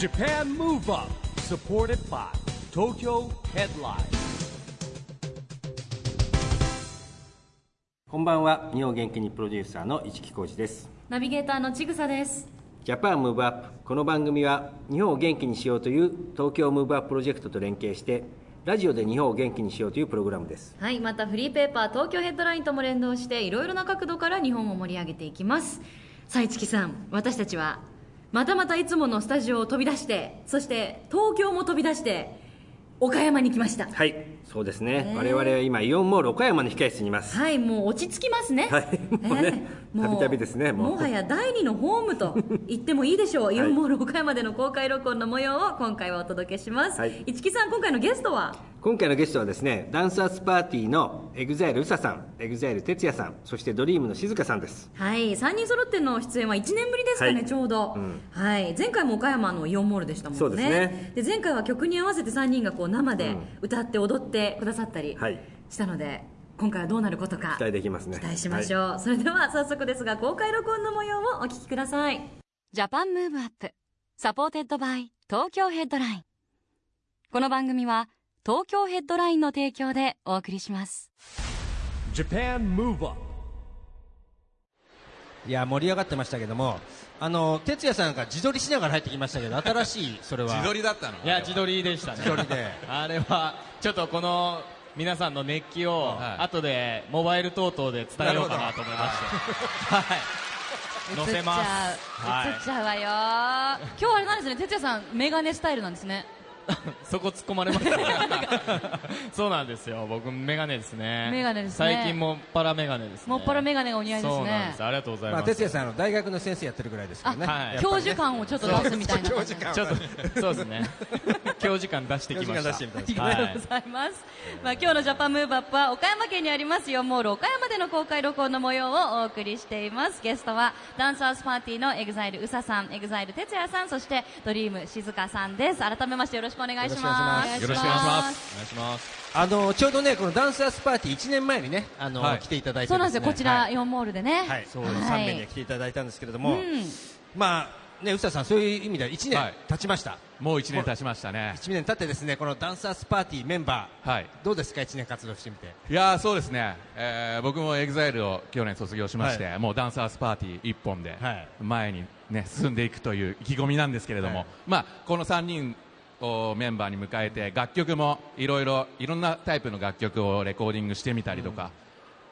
Japan Move Up supported by Tokyo Headline こんばんは日本元気にプロデューサーの市木浩司ですナビゲーターのちぐさです。 Japan Move Up この番組は日本を元気にしようという東京ムーブアッププロジェクトと連携してラジオで日本を元気にしようというプログラムですはい、またフリーペーパー東京 Headline とも連動していろいろな角度から日本を盛り上げていきます。さあ、市木さん、私たちはまたまたいつものスタジオを飛び出して、そして東京も飛び出して岡山に来ました。はいそうですね、ね。我々は今イオンモール岡山の控え室にいます。はい、もう落ち着きますね。はいもうねたびたびですねもはや第二のホームと 言ってもいいでしょう。イオンモール岡山での公開録音の模様を今回はお届けします。はい。市木さん、今回のゲストは？今回のゲストはですね Dance Earth Party の EXILE うささん EXILE 哲也さんそして Dream の静香さんです。はい、3人揃っての出演は1年ぶりですかね、はい。ちょうど、うん。はい、前回も岡山のイオンモールでしたもんね。そうですね。で前回は曲に合わせて3人がこう生でうん。歌って踊ってくださったりはい。したので、今回はどうなることか期待できますね。期待しましょう、それでは早速ですが公開録音の模様をお聞きください。 Japan Move Up。supported by 東京 Headline。この番組は東京 Headline の提供でお送りします。Japan Move Up いや盛り上がってましたけどもあの哲也さんが自撮りしながら入ってきましたけど新しいそれは。自撮りだったのいや自撮りでしたね。自撮りで。あれはちょっとこの皆さんの熱気をはい。後でモバイル等々で伝えようかなと思いまして。はい。載せます。はい。映っちゃうわよ今日あれなんですね。哲也さんメガネスタイルなんですね そこ突っ込まれます そうなんですよ。僕メガネですね。メガネですね。最近もっぱらメガネですね。もっぱらメガネがお似合いですそうなんでねす。ありがとうございまあます、哲也さんあの大学の先生やってるぐらいですからね。はい。ね教授感をちょっと出すみたいな。感じ教授感ちょっとそうですね。教授感出してきました。ありがとうございます、まあ、今日の Japan Move Up は岡山県にありますイオンモール岡山での公開録音の模様をお送りしています。ゲストは Dance Earth Party の EXILE うささん EXILE 哲也さんそして Dream 静香さんです。改めましてよろしくお願いします。よろしくお願いします。お願いします。あのちょうどねこのダンサースパーティー1年前にねあの、はい来ていただいてそうなんですよ。こちら、はい。イオンモールでね。はい、そうはい。3名で来ていただいたんですけれども、うん。まあね、宇佐さん、そういう意味では1年はい。経ちました、もう1年経ちましたね。1年経ってですねこのダンサースパーティーメンバー、はい。どうですか、1年活動してみて。いやーそうですね、えー僕も EXILE を去年卒業しまして、はもうダンサーズパーティー一本ではい。前に、ね、進んでいくという意気込みなんですけれども、はい。まあ、この3人をメンバーに迎えて楽曲もいろいろいろんなタイプの楽曲をレコーディングしてみたりとか、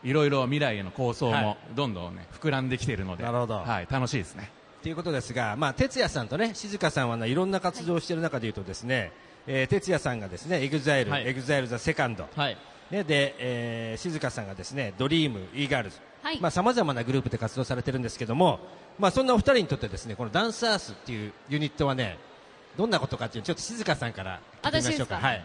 いろいろ未来への構想はい。もどんどん、ね、膨らんできているのでなるほど。はい、楽しいですね。ということですが、まあ、哲也さんとね静香さんは、ね、いろんな活動をしている中でいうとですね、えー哲也さんがですね EXILE、はい。EXILE The Second、はい。ね、で、えー静香さんがですね Dream、E-girls、はい。まあ、さまざまなグループで活動されてるんですけども、まあ、そんなお二人にとってですねこの Dance Earth っていうユニットはねどんなことかっていうちょっと静香さんから聞いてみましょうか。はい。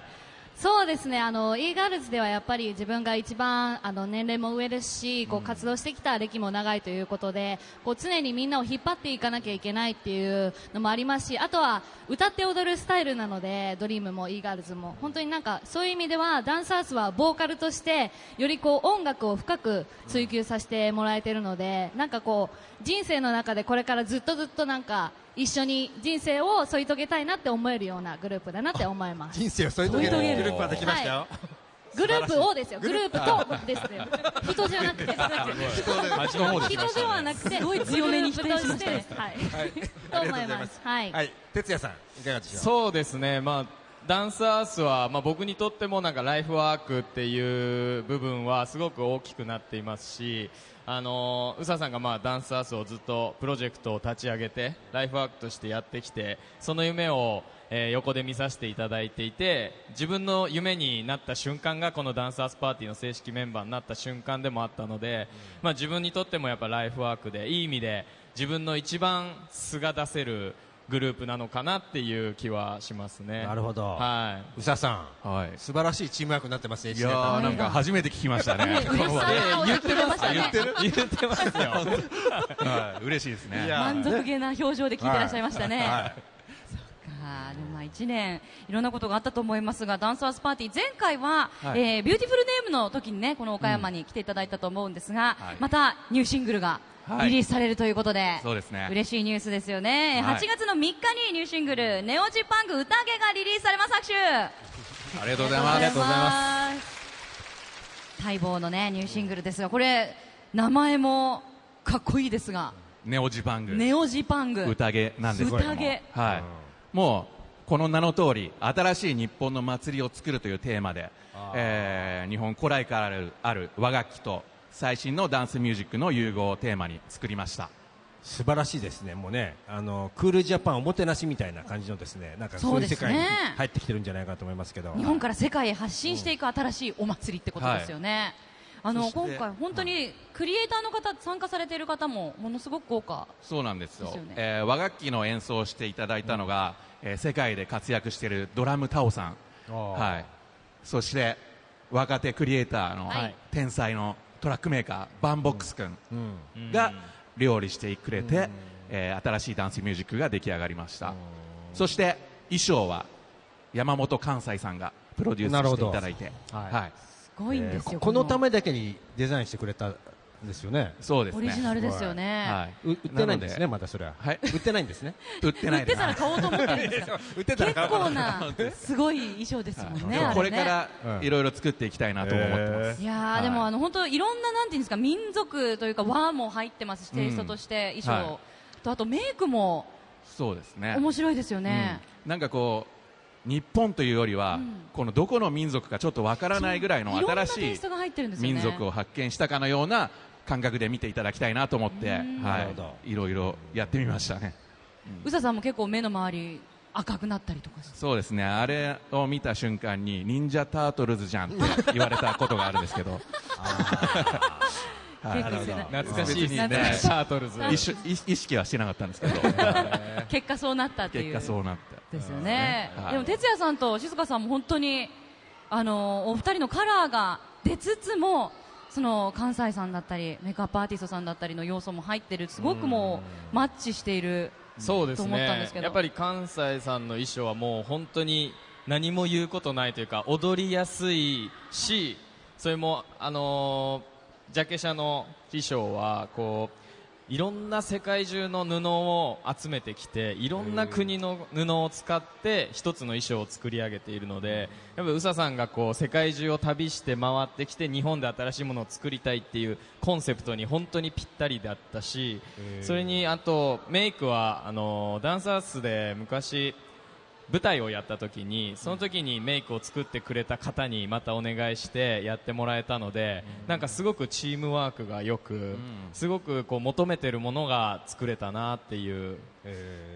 そうですね。あの e ガールズではやっぱり自分が一番あの年齢も上ですしこう活動してきた歴も長いということでこう常にみんなを引っ張っていかなきゃいけないっていうのもありますしあとは歌って踊るスタイルなのでドリームも e ガールズも。本当になんかそういう意味ではダンサーズはボーカルとしてよりこう音楽を深く追求させてもらえているのでなんかこう人生の中でこれからずっとずっとなんか一緒に人生を添い遂げたいなって思えるようなグループだなって思います。人生を添い遂げる。グループができましたよ。グループをですよ、グループ。とですよ、人じゃなくて、人ではなくて、ごい強めに否定しましたはい、と思います。はい。はい、哲也さんいかがでしょう？そうですね、まあ、ダンサースは、まあ、僕にとってもなんかライフワークっていう部分はすごく大きくなっていますし、あの宇佐さんがまあダンサースをずっとプロジェクトを立ち上げてライフワークとしてやってきてその夢を、えー横で見させていただいていて自分の夢になった瞬間がこのダンサースパーティーの正式メンバーになった瞬間でもあったので、まあ、自分にとってもやっぱライフワークでいい意味で自分の一番素が出せるグループなのかなっていう気はしますね。なるほど。はい。宇佐さん、はい素晴らしいチームワークになってますね。いやーなんか初めて聞きましたね。嬉しそうな顔で聞いてましたね。言ってますよ。はい、嬉しいですね。満足げな表情で聞いてらっしゃいましたね。でもまあ1年いろんなことがあったと思いますがダンサーズパーティー前回は、はい。えービューティフルネームの時にねこの岡山に来ていただいたと思うんですが、はい。またニューシングルがはい。リリースされるということで、そうですね。嬉しいニュースですよね、はい。8月の3日にニューシングル「ネオジパンク宴」がリリースされます拍手。ありがとうございます。ありがとうございます。待望のねニューシングルですがこれ名前もかっこいいですが。ネオジパング。ネオジパング。宴なんですけれども。宴はい、もうこの名の通り新しい日本の祭りを作るというテーマで、えー日本古来からある和楽器と最新のダンスミュージックの融合をテーマに作りました。素晴らしいですね、もうね、あのクールジャパンおもてなしみたいな感じのですね、なんかそういう世界に入ってきてるんじゃないかと思いますけど。日本から世界へ発信していく新しいお祭りってことですよね、あの今回本当にクリエイターの方参加されている方もものすごく豪華そうなんですよ。ですよね。えー和楽器の演奏をしていただいたのが、えー世界で活躍している DRUM TAO さん、はい、そして若手クリエイターのはい。天才のトラックメーカー banvox 君が料理してくれて、えー新しいダンスミュージックが出来上がりました。そして衣装は山本寛斎さんがプロデュースしていただいて、はい。はい、すごいんですよ、えーここのためだけにデザインしてくれたんですよね。そうですね。オリジナルですよね、はい、う売ってないんですね、のまだそれは。はい。売ってないんですね。売ってないです。売ってたら買おうと思ってるんですよ 売ってた結構なすごい衣装ですもんね、これからうん。いろいろ作っていきたいなとも思ってます、いやー、はい。でもあの本当いろんななんていうんですか民族というか和も入ってますし、テイストとして衣装、はいとあとメイクもそうですね。面白いですよね、うん。なんかこう日本というよりは、ん。このどこの民族かちょっとわからないぐらいの新しい民族を発見したかのような感覚で見ていただきたいなと思って、はい、いろいろやってみましたね。宇佐さんも結構目の周り赤くなったりとかそうですね。あれを見た瞬間に忍者タートルズじゃんって言われたことがあるんですけど 懐かしいですね。シャートルズ。一緒意意識はしてなかったんですけど。結果そうなったってい結う果そうなってですよね、はい。でも哲也さんと静香さんも本当にあのお二人のカラーが出つつもその関西さんだったりメイクアップアーティストさんだったりの要素も入ってる。すごくもうマッチしている。とそうですね。思ったんですけど。やっぱり関西さんの衣装はもう本当に何も言うことないというか踊りやすいしそれもあのージャケ写の衣装はこういろんな世界中の布を集めてきていろんな国の布を使って一つの衣装を作り上げているのでやっぱ宇佐さんがこう世界中を旅して回ってきて日本で新しいものを作りたいっていうコンセプトに本当にぴったりだったしそれにあとメイクはあのダンサースで昔舞台をやった時にその時にメイクを作ってくれた方にまたお願いしてやってもらえたのでなんかすごくチームワークがよくすごくこう求めてるものが作れたなっていう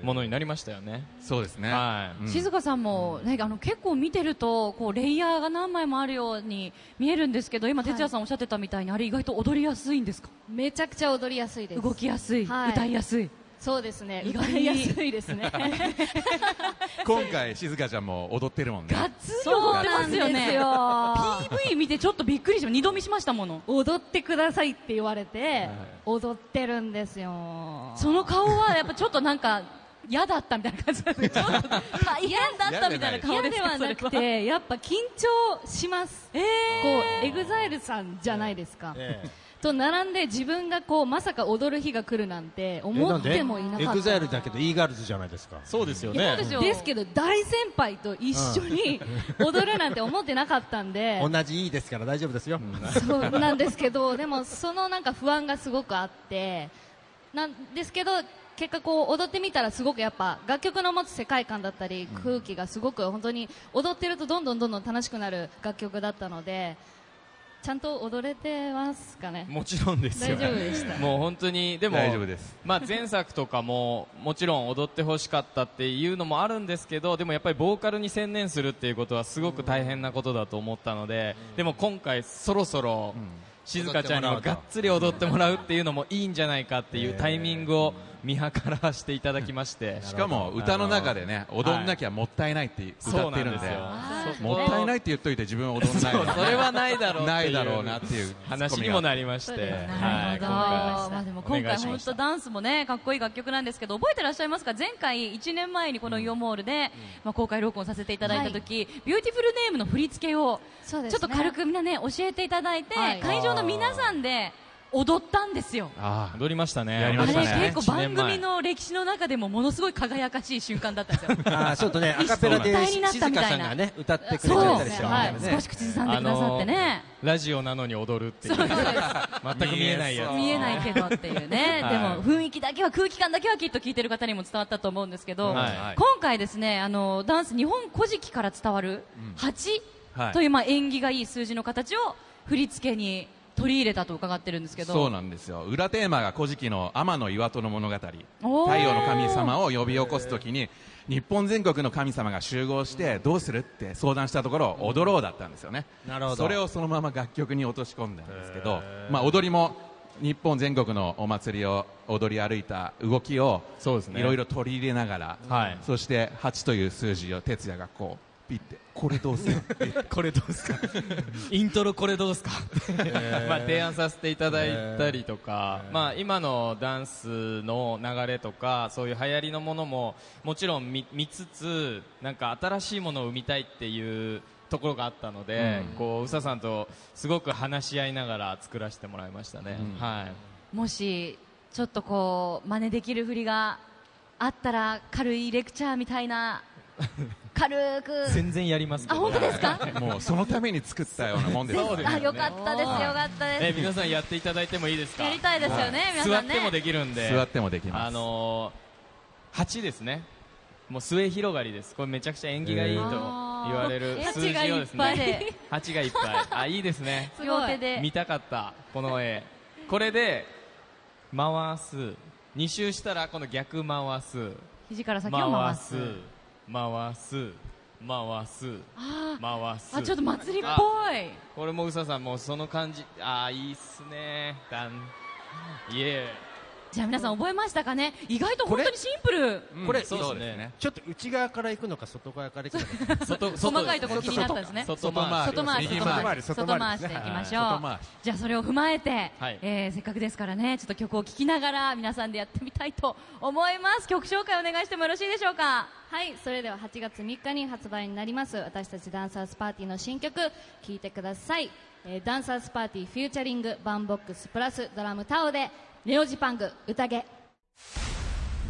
ものになりましたよね。そうですね、はい。うん。静香さんも、ね、あの結構見てるとこうレイヤーが何枚もあるように見えるんですけど今、はい。哲也さんおっしゃってたみたいにあれ意外と踊りやすいんですか？めちゃくちゃ踊りやすいです。動きやすい、はい。歌いやすいそうですね。意外に歌いやすいですね。今回静香ちゃんも踊ってるもんね。がっつり踊ってますよね。よ PV 見てちょっとびっくりしました二度見しましたもの。踊ってくださいって言われて踊ってるんですよ。その顔はやっぱちょっとなんか嫌だったみたいな感じなんですけど ちょっと大変だったみたいな顔嫌ですか？ではなくてやっぱ緊張します。えこう EXILE さんじゃないですか、ええと並んで自分がこうまさか踊る日が来るなんて思ってもいなかった。エグザイルだけど e ガールズじゃないですか。そうですよそうですよですけど大先輩と一緒に踊るなんて思ってなかったんで、同じ E ですから大丈夫ですよ。そうなんですけどでもそのなんか不安がすごくあってなんですけど結果こう踊ってみたらすごくやっぱ楽曲の持つ世界観だったり空気がすごく本当に踊ってるとどんどんどんどん楽しくなる楽曲だったのでちゃんと踊れてますかね？もちろんですよ大丈夫でした。もう本当にでも大丈夫です。まあ、前作とかももちろん踊ってほしかったっていうのもあるんですけどでもやっぱりボーカルに専念するっていうことはすごく大変なことだと思ったのででも今回そろそろ静香ちゃんにもがっつり踊ってもらうっていうのもいいんじゃないかっていうタイミングを見計らしていただきまして。しかも歌の中でね踊んなきゃもったいないって歌ってるんで,、もったいないって言っといて自分踊んないそれはないだろうないだろうなっていう話にもなりまして、なるほど、は。いまあ、でも今回本当ダンスもねかっこいい楽曲なんですけど覚えてらっしゃいますか？前回1年前にこのイオンモールで、まあ、公開録音させていただいた時、 Beautiful Name の振り付けをちょっと軽くみんなね教えていただいて、はい。会場の皆さんで踊ったんですよ。あ踊りましたね。あれ結構番組の歴史の中でもものすごい輝かしい瞬間だったんですよ。あーちょっとねアカペラで一体になった静みたいな。香さんがね歌ってくれたりしてはい。少し口ずさんでくださってね、ラジオなのに踊るっていう。全く見えないやつ。見えないけどっていうね、はい。でも雰囲気だけは空気感だけはきっと聞いてる方にも伝わったと思うんですけど、はい。今回ですねあのダンス日本古事記から伝わる8はい。という、まあ、縁起がいい数字の形を振り付けに取り入れたと伺ってるんですけど。そうなんですよ。裏テーマが古事記の天の岩戸の物語。太陽の神様を呼び起こすときに日本全国の神様が集合してどうするって相談したところ踊ろうだったんですよね。なるほど。それをそのまま楽曲に落とし込んだんですけど、まあ、踊りも日本全国のお祭りを踊り歩いた動きをいろいろ取り入れながら、はい。そして8という数字を哲也がこうピッて。これどうする これどうですか？イントロこれどうですか？まあ提案させていただいたりとか、まあ今のダンスの流れとかそういう流行りのものももちろん見見つつなんか新しいものを生みたいっていうところがあったので、こう宇佐さんとすごく話し合いながら作らせてもらいましたね、はい。もしちょっとこう真似できる振りがあったら軽いレクチャーみたいな軽く。全然やりますけあど本当ですか？もうそのために作ったようなもんです。そうですあよかったですよかったえです。皆さんやっていただいてもいいですか？やりたいですよね皆座さんね。ってもできるんで。座ってもできます。あのー、8ですね。もう末広がりです。これめちゃくちゃ縁起がいいと言われる数字をです八がいっぱい。ねで8がいっぱい。あいいですね。すごい。両手で。見たかった。この絵。これで回す。2周したらこの逆回す。肘から先を回す回す。回す。あ回す。あちょっと祭りっあぽい。これもうささんもうその感じ。ああいいっすね。だんイエじゃあ皆さん覚えましたかね？意外と本当にシンプル。これそうですね。ちょっと内側から行くのか外側から行くのか細かいところ気になったんですね。外回し外回り。外回しでいきましょう、外回しじゃあそれを踏まえて、はい。えーせっかくですからねちょっと曲を聴きながら皆さんでやってみたいと思います。曲紹介お願いしてもよろしいでしょうか？はいそれでは8月3日に発売になります私たち Dance Earth Party の新曲聴いてください、えー Dance Earth Party featuring banvox プラス DRUM TAO で NEO ZIPANG 宴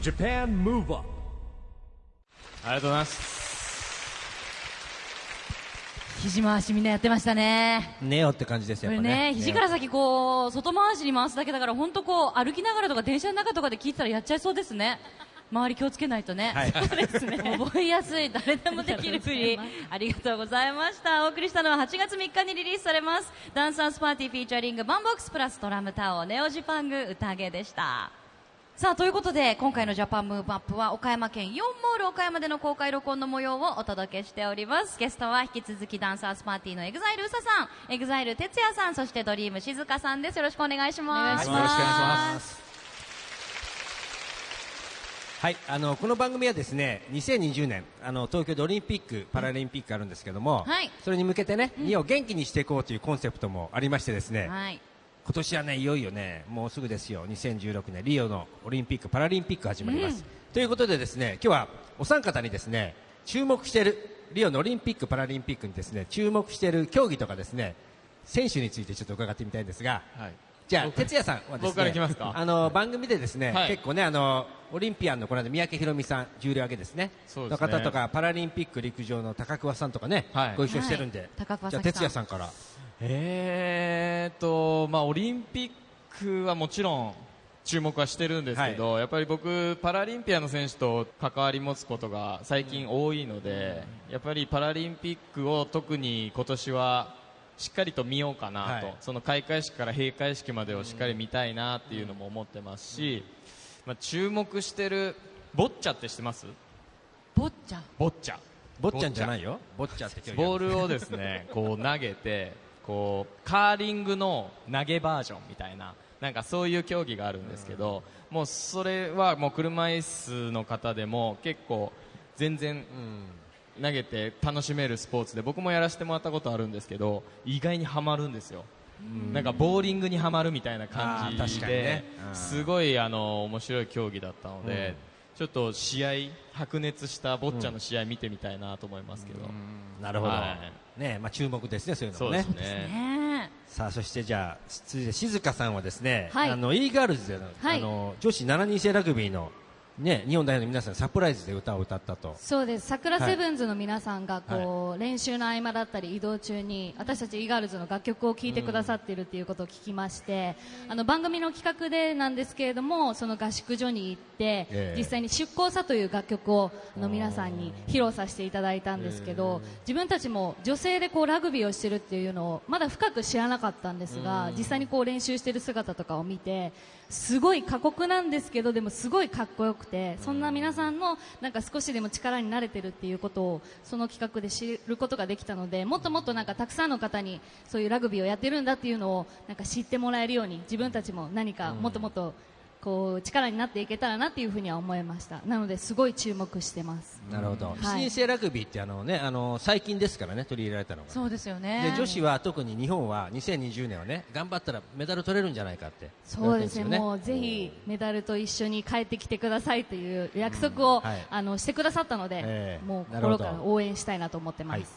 Japan Move Up ありがとうございます。肘回しみんなやってましたね。ネオって感じですよこれね肘から先こう外回しに回すだけだから本当こう歩きながらとか電車の中とかで聞いてたらやっちゃいそうですね周り気をつけないとね、はい。そうですね。覚えやすい誰でもできる振り。ありがとうございました。お送りしたのは8月3日にリリースされます。 Dance Earth Party featuring banvox プラス DRUM TAO NEO ZIPANG 宴でした。さあということで今回の Japan Move Up は岡山県イオンモール岡山での公開録音の模様をお届けしております。ゲストは引き続き Dance Earth Party の EXILE うささん EXILE TETSUYA さんそして Dream 静香さんです。よろしくお願いします。お願いしますよろしくお願いしますはい、あのこの番組はですね2020年あの東京でオリンピック・パラリンピックがあるんですけども、はい。それに向けてね、日本を元気にしていこうというコンセプトもありましてですね、はい。今年はねいよいよねもうすぐですよ2016年リオのオリンピック・パラリンピック始まります、ということでですね今日はお三方にですね注目しているリオのオリンピック・パラリンピックにですね注目している競技とかですね選手についてちょっと伺ってみたいんですが、はいじゃあ哲也さんはですね僕からいきますか。あの番組でですね、はい。結構ねあのオリンピアンのこの間三宅宏美さん重量挙げですね。そうですね。の方とかパラリンピック陸上の高桑さんとかね、はい。ご一緒してるんで、はい。高桑じゃあ哲也さんから。えーと、まあ、オリンピックはもちろん注目はしてるんですけど、やっぱり僕、パラリンピアの選手と関わり持つことが最近多いので、やっぱりパラリンピックを特に今年はしっかりと見ようかなと、はい。その開会式から閉会式までをしっかり見たいなっていうのも思ってますし、まあ、注目してるボッチャって知ってます？ボッチャ？ボッチャ。坊ちゃんじゃないよ。坊ちゃんって競技ボールをですねこう投げてこうカーリングの投げバージョンみたいななんかそういう競技があるんですけど、もうそれはもう車椅子の方でも結構全然投げて楽しめるスポーツで僕もやらせてもらったことあるんですけど意外にはまるんですよ。なんかボーリングにはまるみたいな感じかにね。で、うん。すごいあの面白い競技だったので、ちょっと試合白熱したボッチャの試合見てみたいなと思いますけど、なるほど、はい。ねまあ、注目ですねそういうのそうもね。ですね。ねねさあそしてじゃあ続いて静香さんはですね、はい。あの e ガールズでの、はい。あの女子7人制ラグビーのね日本代表の皆さんサプライズで歌を歌ったと。そうです。桜はい。セブンズの皆さんがこう、練習の合間だったり移動中に私たち e ガールズの楽曲を聴いてくださっているっていうことを聞きまして、あの番組の企画でなんですけれどもその合宿所に行って、ええ。実際に出向さという楽曲をあの皆さんに披露させていただいたんですけど、自分たちも女性でこうラグビーをしてるっていうのをまだ深く知らなかったんですが、実際にこう練習してる姿とかを見てすごい過酷なんですけどでもすごいかっこよくてそんな皆さんのなんか少しでも力になれてるっていうことをその企画で知ることができたのでもっともっとなんかたくさんの方にそういうラグビーをやってるんだっていうのをなんか知ってもらえるように自分たちも何かもっともっとこう力になっていけたらなっていうふうには思いました。なのですごい注目してます。なるほど、はい。7人制ラグビーってあの、ね、あの最近ですからね取り入れられたのが。そうですよね。で女子は特に日本は2020年はね頑張ったらメダル取れるんじゃないかって。そうですね。もうぜひメダルと一緒に帰ってきてくださいという約束を、うん。はい。あのしてくださったので、ええ。もう心から応援したいなと思ってます、はい。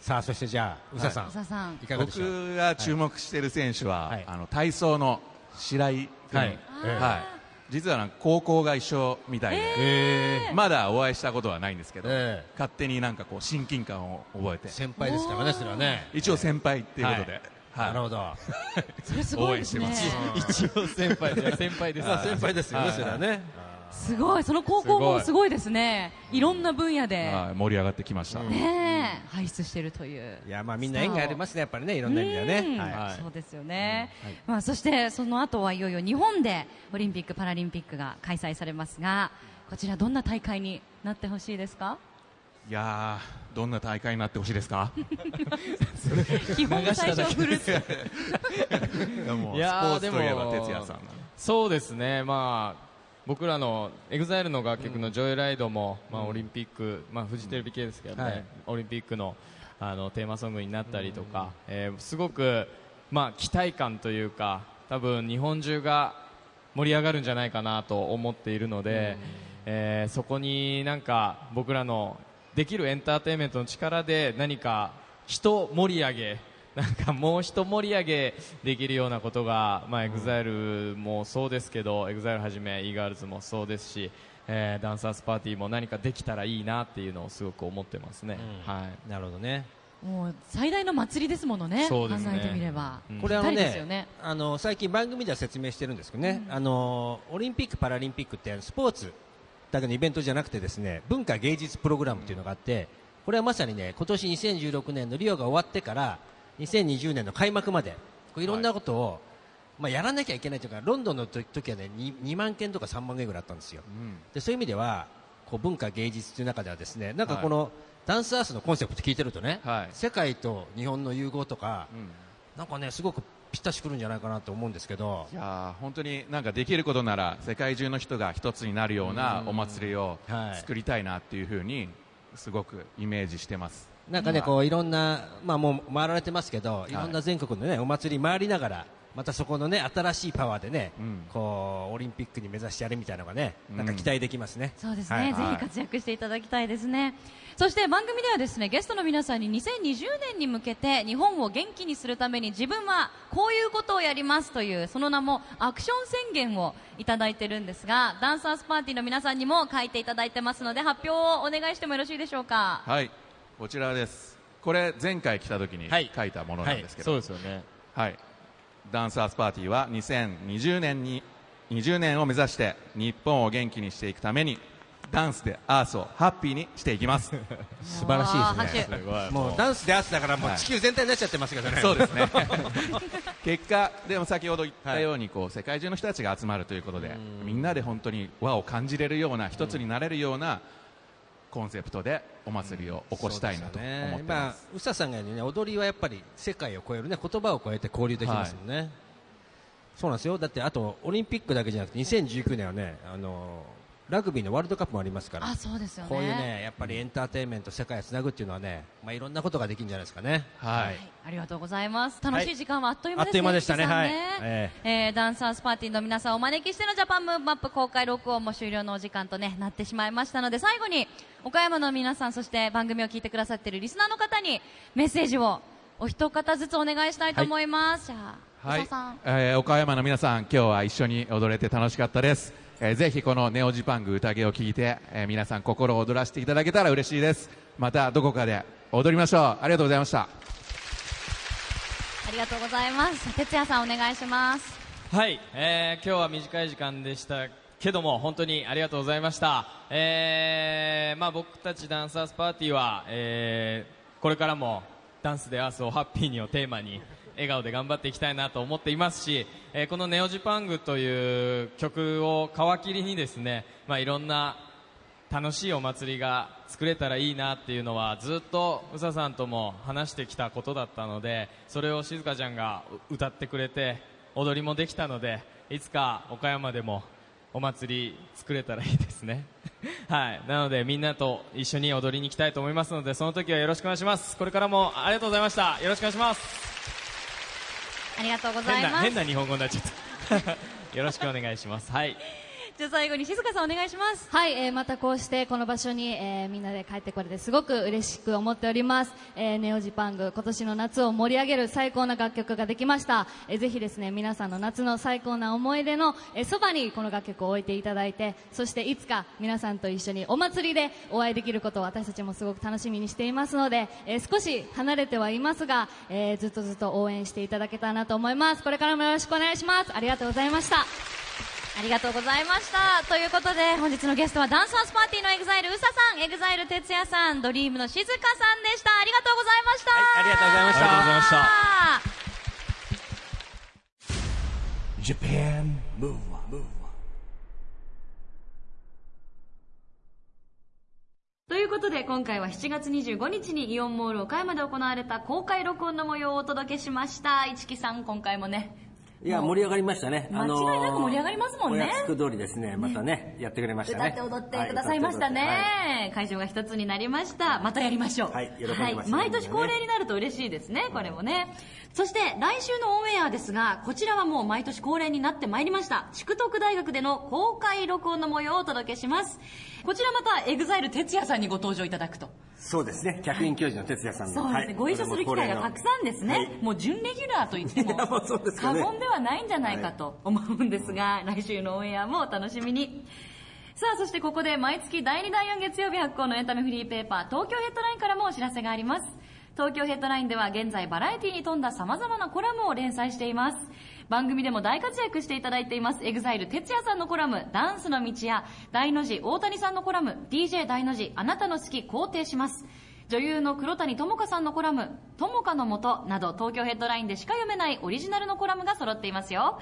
さあそしてじゃあ宇佐さん、宇佐さん。僕が注目している選手は、はい。あの体操の白井君、はい。ええ。はい。実はなんか高校が一緒みたいで、え。まだお会いしたことはないんですけど、ええ。勝手になんかこう親近感を覚えて。先輩ですからねそれはね。一応先輩っていうことで、はい。はい。なるほど。それすごいですね。応援して一応先輩で先輩です。まあ先輩ですよねそれはねすごい。その高校もすごいですね。い。ろんな分野で。はい盛り上がってきました、ねえ。輩出してるという。いやまあみんな縁がありますねやっぱりねいろんな意味ではね。うん。はい。そうですよね、まあ、そしてその後はいよいよ日本でオリンピック・パラリンピックが開催されますがこちらどんな大会になってほしいですか？いやーどんな大会になってほしいですか？基本最初はフルいやもういやースポーツといえばでも哲也さんそうですね、まあ、僕らの EXILE の楽曲の「ジョイライドも」まあ、オリンピック、まあ、フジテレビ系ですけどね、はい。オリンピックのあのテーマソングになったりとか、えーすごく、まあ、期待感というか多分日本中が盛り上がるんじゃないかなと思っているので、えーそこになんか僕らのできるエンターテインメントの力で何か人盛り上げなんかもう一盛り上げできるようなことが、まあ、EXILE もそうですけど EXILE はじめ e-girls もそうですし、えーダンサースパーティーも何かできたらいいなっていうのをすごく思ってますね、はい。なるほどね。もう最大の祭りですものねそうですね。考えてみれば、うん。これあのねね。あの最近番組では説明してるんですけどね、あのオリンピック・パラリンピックってスポーツだけのイベントじゃなくてですね文化芸術プログラムっていうのがあってこれはまさにね今年2016年のリオが終わってから2020年の開幕までこういろんなことを、まあ、やらなきゃいけないというかロンドンの時時はね 2, 2万件とか3万件ぐらいあったんですよ、でそういう意味ではこう文化芸術という中ではですねなんかこの、ダンスアースのコンセプト聞いてるとね、はい。世界と日本の融合とか、うん。なんかねすごくぴったしくるんじゃないかなと思うんですけど。いやー本当になんかできることなら世界中の人が一つになるようなお祭りをはい。作りたいなっていうふうにすごくイメージしてます。なんかねこういろんな、まあ、もう回られてますけどい。ろんな全国の、ね、お祭り回りながらまたそこのね新しいパワーでね、うん。こうオリンピックに目指してやるみたいなのがねうん。なんか期待できますね。そうですね、はい。ぜひ活躍していただきたいですね。そして番組ではですね、ゲストの皆さんに2020年に向けて日本を元気にするために自分はこういうことをやりますというその名もアクション宣言をいただいてるんですが、ダンサーズパーティーの皆さんにも書いていただいてますので発表をお願いしてもよろしいでしょうか？はい、こちらです。これ前回来た時にはい。書いたものなんですけそうど、ですよね。はい、ダンサーズパーティーは2020年に20年を目指して日本を元気にしていくためにダンスでアースをハッピーにしていきます。素晴らしいですね。すごい。もうダンスでアースだからもうはい。地球全体になっちゃってますけどね。そうですね。結果、でも先ほど言ったようにこう世界中の人たちが集まるということでみんなで本当に和を感じれるような一つになれるようなコンセプトでお祭りを起こしたいなと思って今ます。、宇佐さんが言うようにね、踊りはやっぱり世界を超えるね、言葉を超えて交流できますもんね。そうなんですよ。だってあとオリンピックだけじゃなくて2019年はね、あのラグビーのワールドカップもありますから。あ、そうですよね。こういうね、やっぱりエンターテインメント世界をつなぐっていうのはね、まあいろんなことができるんじゃないですかね。はいありがとうございます。楽しい時間はあっという間ですね。あっという間でしたね岸さんはいええーダンサーズパーティーの皆さんをお招きしてのジャパンムーブアップ公開録音も終了のお時間とね、なってしまいましたので、最後に岡山の皆さん、そして番組を聞いてくださっているリスナーの方にメッセージをお一方ずつお願いしたいと思います。じゃあ、はいえー岡山の皆さん、今日は一緒に踊れて楽しかったです。えーぜひこのネオジパング宴を聞いて、えー皆さん心を躍らせていただけたら嬉しいです。またどこかで踊りましょう。ありがとうございました。ありがとうございます。哲也さんお願いします。はい、えー今日は短い時間でしたけども本当にありがとうございました、えーまあ、僕たちダンサーズパーティーは、えーこれからもダンスでアースをハッピーにをテーマに笑顔で頑張っていきたいなと思っていますし、えーこのネオジパングという曲を皮切りにですね、まあ、いろんな楽しいお祭りが作れたらいいなっていうのはずっと宇佐さんとも話してきたことだったのでそれを静香ちゃんが歌ってくれて踊りもできたのでいつか岡山でもお祭り作れたらいいですね。はい。なのでみんなと一緒に踊りに行きたいと思いますのでその時はよろしくお願いします。これからもありがとうございました。よろしくお願いします。ありがとうございます。変な変な日本語になっちゃった。よろしくお願いします。はい。じゃ最後に静香さんお願いします。はい、えーまたこうしてこの場所に、えーみんなで帰ってこれてすごく嬉しく思っております、えーネオジパング今年の夏を盛り上げる最高な楽曲ができました、えーぜひですね皆さんの夏の最高な思い出のえーそば、にこの楽曲を置いていただいてそしていつか皆さんと一緒にお祭りでお会いできることを私たちもすごく楽しみにしていますので、えー少し離れてはいますが、えーずっとずっと応援していただけたらなと思います。これからもよろしくお願いします。ありがとうございました。ありがとうございました。ということで、本日のゲストは Dance Earth Party の EXILE うささん、 EXILE TETSUYA さん、 Dream の静香さんでした。ありがとうございました。はいありがとうございましたありがとうございました Japan Move Up ということで今回は7月25日にイオンモール岡山で行われた公開録音の模様をお届けしました市木さん今回もねいや、盛り上がりましたね。間違いなく盛り上がりますもんね。お約束通りですね、またね、やってくれましたね。歌って踊ってくださいましたね、はい会場が一つになりました。またやりましょう。はい毎年恒例になると嬉しいですねこれもねそして来週のオンエアですがこちらはもう毎年恒例になってまいりました淑徳大学での公開録音の模様をお届けします。こちらまた EXILE TETSUYA さんにご登場いただくと。そうですね、客員教授の TETSUYA さんの。そうですね、はい。ご一緒する機会がたくさんですね、はい。もう準レギュラーと言っても 過言ではないんじゃないかと思うんですが、来週のオンエアもお楽しみに。さあそしてここで毎月第2第4月曜日発行のエンタメフリーペーパー東京ヘッドラインからもお知らせがあります東京ヘッドラインでは現在バラエティに富んだ様々なコラムを連載しています。番組でも大活躍していただいています。EXILE 哲也さんのコラム「ダンスの道」や大の字大谷さんのコラム「DJ 大の字あなたの好き肯定します」女優の黒谷友香さんのコラム「友香のもと」など東京ヘッドラインでしか読めないオリジナルのコラムが揃っていますよ。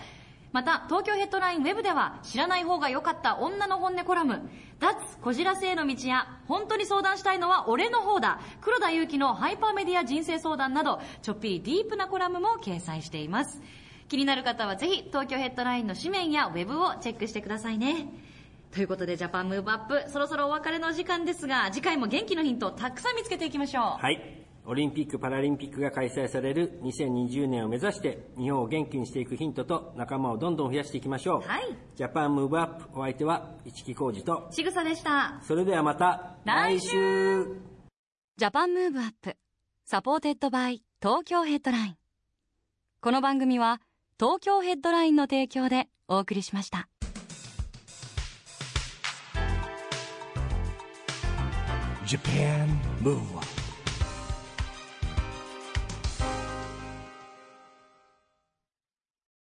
また東京ヘッドラインウェブでは知らない方が良かった女の本音コラム「脱こじらせへの道」や「本当に相談したいのは俺の方だ」黒田祐樹のハイパーメディア人生相談などちょっぴりディープなコラムも掲載しています。気になる方はぜひ東京ヘッドラインの紙面やウェブをチェックしてくださいね。ということでジャパンムーブアップそろそろお別れのお時間ですが次回も元気のヒントをたくさん見つけていきましょう。はい。オリンピック・パラリンピックが開催される2020年を目指して、日本を元気にしていくヒントと仲間をどんどん増やしていきましょう。はい。 Japan Move Up、お相手は一木広治と、ちぐさでした。それではまた来週。 Japan Move Up サポーテッドバイ東京ヘッドライン。この番組は東京ヘッドラインの提供でお送りしました。Japan Move